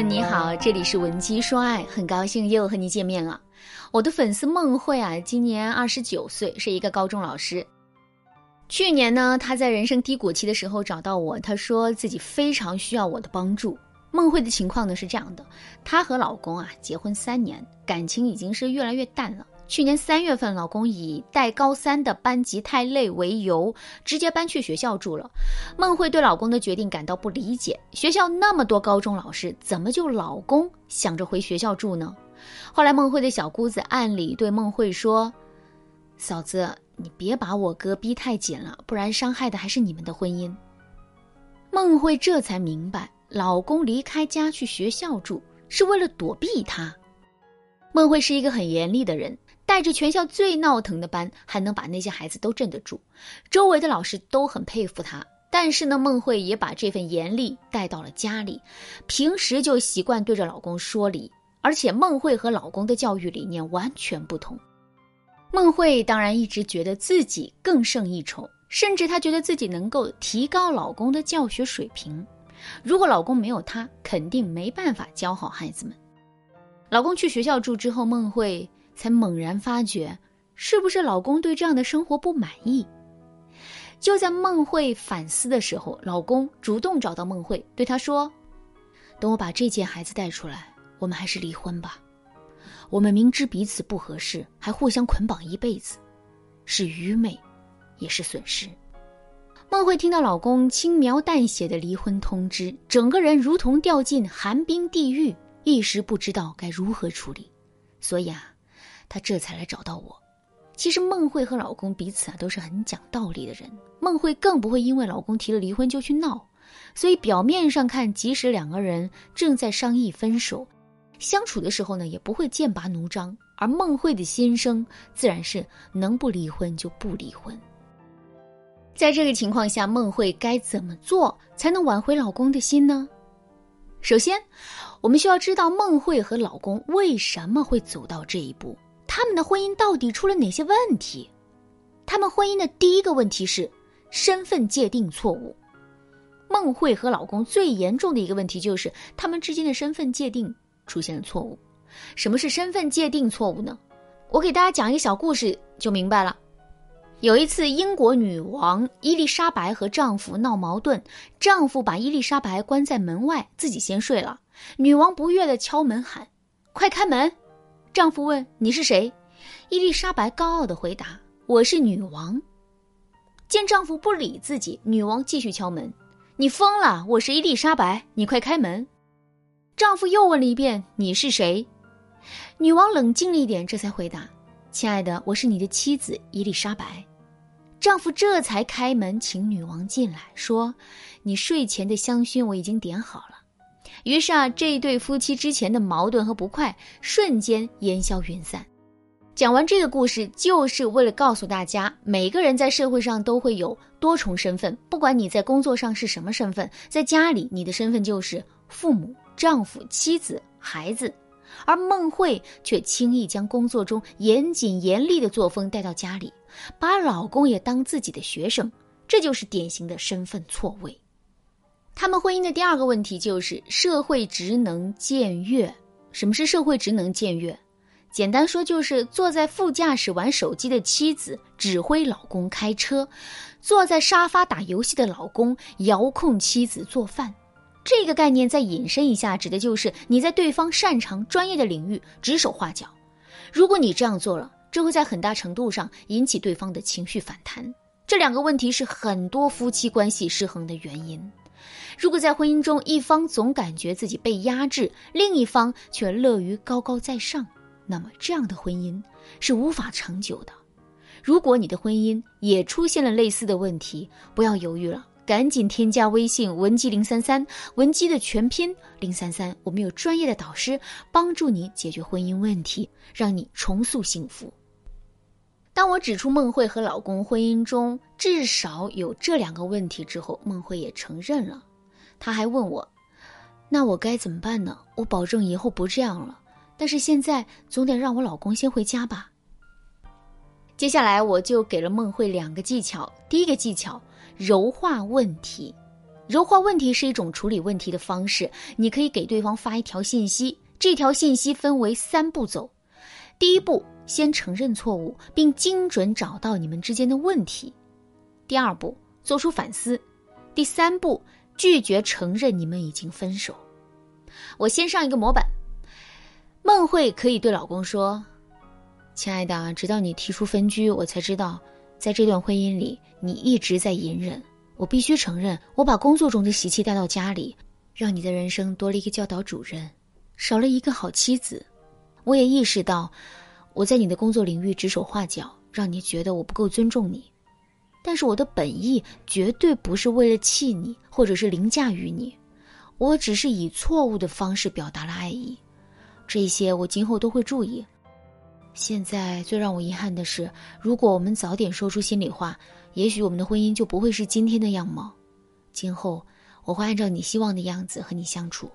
你好，这里是文姬说爱，很高兴又和你见面了。我的粉丝孟慧啊，今年二十九岁，是一个高中老师。去年呢，她在人生低谷期的时候找到我，她说自己非常需要我的帮助。孟慧的情况呢是这样的，她和老公啊结婚三年，感情已经是越来越淡了。去年三月份，老公以带高三的班级太累为由，直接搬去学校住了。孟慧对老公的决定感到不理解，学校那么多高中老师，怎么就老公想着回学校住呢？后来，孟慧的小姑子暗里对孟慧说：“嫂子，你别把我哥逼太紧了，不然伤害的还是你们的婚姻。”孟慧这才明白，老公离开家去学校住是为了躲避她。孟慧是一个很严厉的人。带着全校最闹腾的班，还能把那些孩子都镇得住，周围的老师都很佩服他。但是呢，孟慧也把这份严厉带到了家里，平时就习惯对着老公说理。而且孟慧和老公的教育理念完全不同。孟慧当然一直觉得自己更胜一筹，甚至她觉得自己能够提高老公的教学水平。如果老公没有她，肯定没办法教好孩子们。老公去学校住之后，孟慧。才猛然发觉，是不是老公对这样的生活不满意？就在孟慧反思的时候，老公主动找到孟慧，对她说：“等我把这件孩子带出来，我们还是离婚吧。我们明知彼此不合适，还互相捆绑一辈子，是愚昧，也是损失。”孟慧听到老公轻描淡写的离婚通知，整个人如同掉进寒冰地狱，一时不知道该如何处理。所以啊。她这才来找到我。其实孟慧和老公彼此啊都是很讲道理的人，孟慧更不会因为老公提了离婚就去闹。所以表面上看，即使两个人正在商议分手，相处的时候呢也不会剑拔弩张。而孟慧的心声自然是能不离婚就不离婚。在这个情况下，孟慧该怎么做才能挽回老公的心呢？首先，我们需要知道孟慧和老公为什么会走到这一步。他们的婚姻到底出了哪些问题？他们婚姻的第一个问题是身份界定错误。孟慧和老公最严重的一个问题就是他们之间的身份界定出现了错误。什么是身份界定错误呢？我给大家讲一个小故事就明白了。有一次，英国女王伊丽莎白和丈夫闹矛盾，丈夫把伊丽莎白关在门外，自己先睡了。女王不悦的敲门喊：“快开门！”丈夫问：“你是谁？”伊丽莎白高傲的回答：“我是女王。”见丈夫不理自己，女王继续敲门：“你疯了！我是伊丽莎白，你快开门！”丈夫又问了一遍：“你是谁？”女王冷静了一点，这才回答：“亲爱的，我是你的妻子伊丽莎白。”丈夫这才开门请女王进来，说：“你睡前的香薰我已经点好了。”于是啊，这一对夫妻之前的矛盾和不快瞬间烟消云散。讲完这个故事，就是为了告诉大家，每个人在社会上都会有多重身份，不管你在工作上是什么身份，在家里你的身份就是父母、丈夫、妻子、孩子。而孟慧却轻易将工作中严谨严厉的作风带到家里，把老公也当自己的学生，这就是典型的身份错位。他们婚姻的第二个问题就是社会职能僭越。什么是社会职能僭越？简单说就是坐在副驾驶玩手机的妻子指挥老公开车，坐在沙发打游戏的老公遥控妻子做饭。这个概念再引申一下，指的就是你在对方擅长专业的领域指手画脚。如果你这样做了，这会在很大程度上引起对方的情绪反弹。这两个问题是很多夫妻关系失衡的原因。如果在婚姻中一方总感觉自己被压制，另一方却乐于高高在上，那么这样的婚姻是无法长久的。如果你的婚姻也出现了类似的问题，不要犹豫了，赶紧添加微信文姬零三三，文姬的全拼零三三，我们有专业的导师帮助你解决婚姻问题，让你重塑幸福。当我指出孟慧和老公婚姻中至少有这两个问题之后，孟慧也承认了。他还问我：“那我该怎么办呢？我保证以后不这样了，但是现在总得让我老公先回家吧。”接下来我就给了孟慧两个技巧。第一个技巧，柔化问题。柔化问题是一种处理问题的方式，你可以给对方发一条信息，这条信息分为三步走。第一步，先承认错误，并精准找到你们之间的问题；第二步，做出反思；第三步，拒绝承认你们已经分手。我先上一个模板。孟慧可以对老公说：“亲爱的，直到你提出分居，我才知道，在这段婚姻里，你一直在隐忍。我必须承认，我把工作中的习气带到家里，让你的人生多了一个教导主任，少了一个好妻子。我也意识到，我在你的工作领域指手画脚，让你觉得我不够尊重你。但是我的本意绝对不是为了气你，或者是凌驾于你，我只是以错误的方式表达了爱意。”这些我今后都会注意。现在最让我遗憾的是，如果我们早点说出心里话，也许我们的婚姻就不会是今天的样貌。今后我会按照你希望的样子和你相处。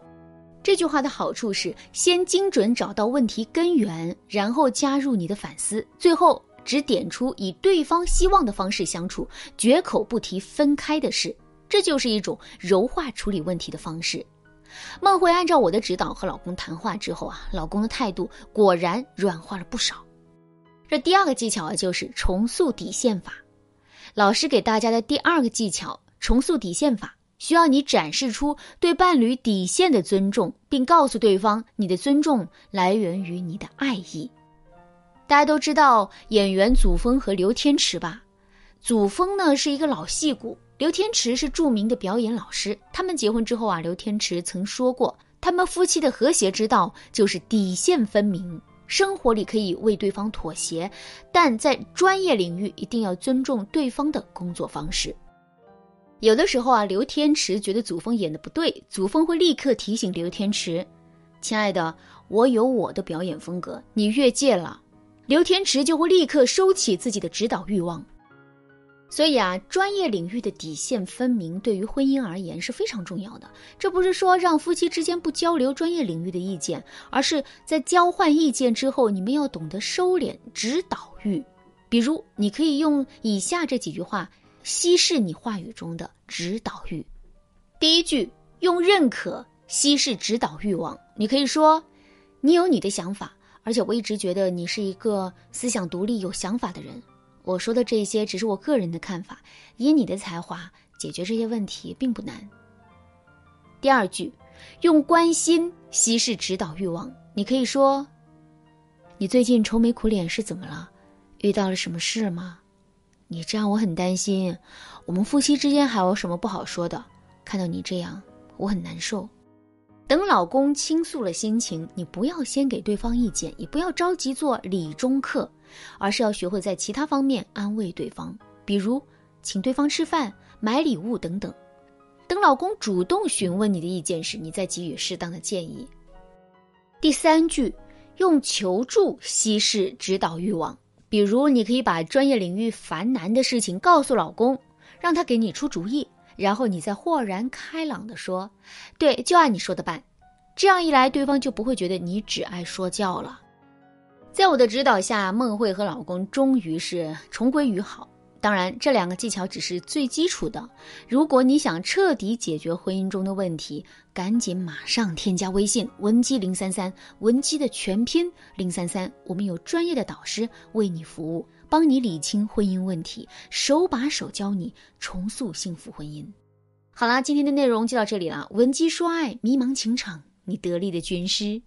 这句话的好处是，先精准找到问题根源，然后加入你的反思，最后只点出以对方希望的方式相处，绝口不提分开的事。这就是一种柔化处理问题的方式。孟慧按照我的指导和老公谈话之后啊，老公的态度果然软化了不少。这第二个技巧啊，就是重塑底线法。老师给大家的第二个技巧，重塑底线法，需要你展示出对伴侣底线的尊重，并告诉对方你的尊重来源于你的爱意。大家都知道演员祖峰和刘天池吧？祖峰呢是一个老戏骨。刘天池是著名的表演老师。他们结婚之后啊，刘天池曾说过，他们夫妻的和谐之道就是底线分明。生活里可以为对方妥协，但在专业领域一定要尊重对方的工作方式。有的时候啊，刘天池觉得祖峰演的不对，祖峰会立刻提醒刘天池：“亲爱的，我有我的表演风格，你越界了。”刘天池就会立刻收起自己的指导欲望。所以啊，专业领域的底线分明，对于婚姻而言是非常重要的。这不是说让夫妻之间不交流专业领域的意见，而是在交换意见之后，你们要懂得收敛指导欲。比如，你可以用以下这几句话稀释你话语中的指导欲。第一句，用认可稀释指导欲望。你可以说：“你有你的想法，而且我一直觉得你是一个思想独立、有想法的人。”我说的这些只是我个人的看法，以你的才华解决这些问题并不难。第二句，用关心稀释指导欲望。你可以说：“你最近愁眉苦脸是怎么了？遇到了什么事吗？你这样我很担心。我们夫妻之间还有什么不好说的？看到你这样，我很难受。”等老公倾诉了心情，你不要先给对方意见，也不要着急做理中客，而是要学会在其他方面安慰对方，比如请对方吃饭、买礼物等等。等老公主动询问你的意见时，你再给予适当的建议。第三句，用求助稀释指导欲望，比如你可以把专业领域烦难的事情告诉老公，让他给你出主意。然后你再豁然开朗地说：“对，就按你说的办。”这样一来，对方就不会觉得你只爱说教了。在我的指导下，孟慧和老公终于是重归于好。当然，这两个技巧只是最基础的。如果你想彻底解决婚姻中的问题，赶紧马上添加微信文姬零三三，文姬的全拼零三三，我们有专业的导师为你服务。帮你理清婚姻问题，手把手教你重塑幸福婚姻。好啦，今天的内容就到这里了。闻鸡说爱，迷茫情场，你得力的军师。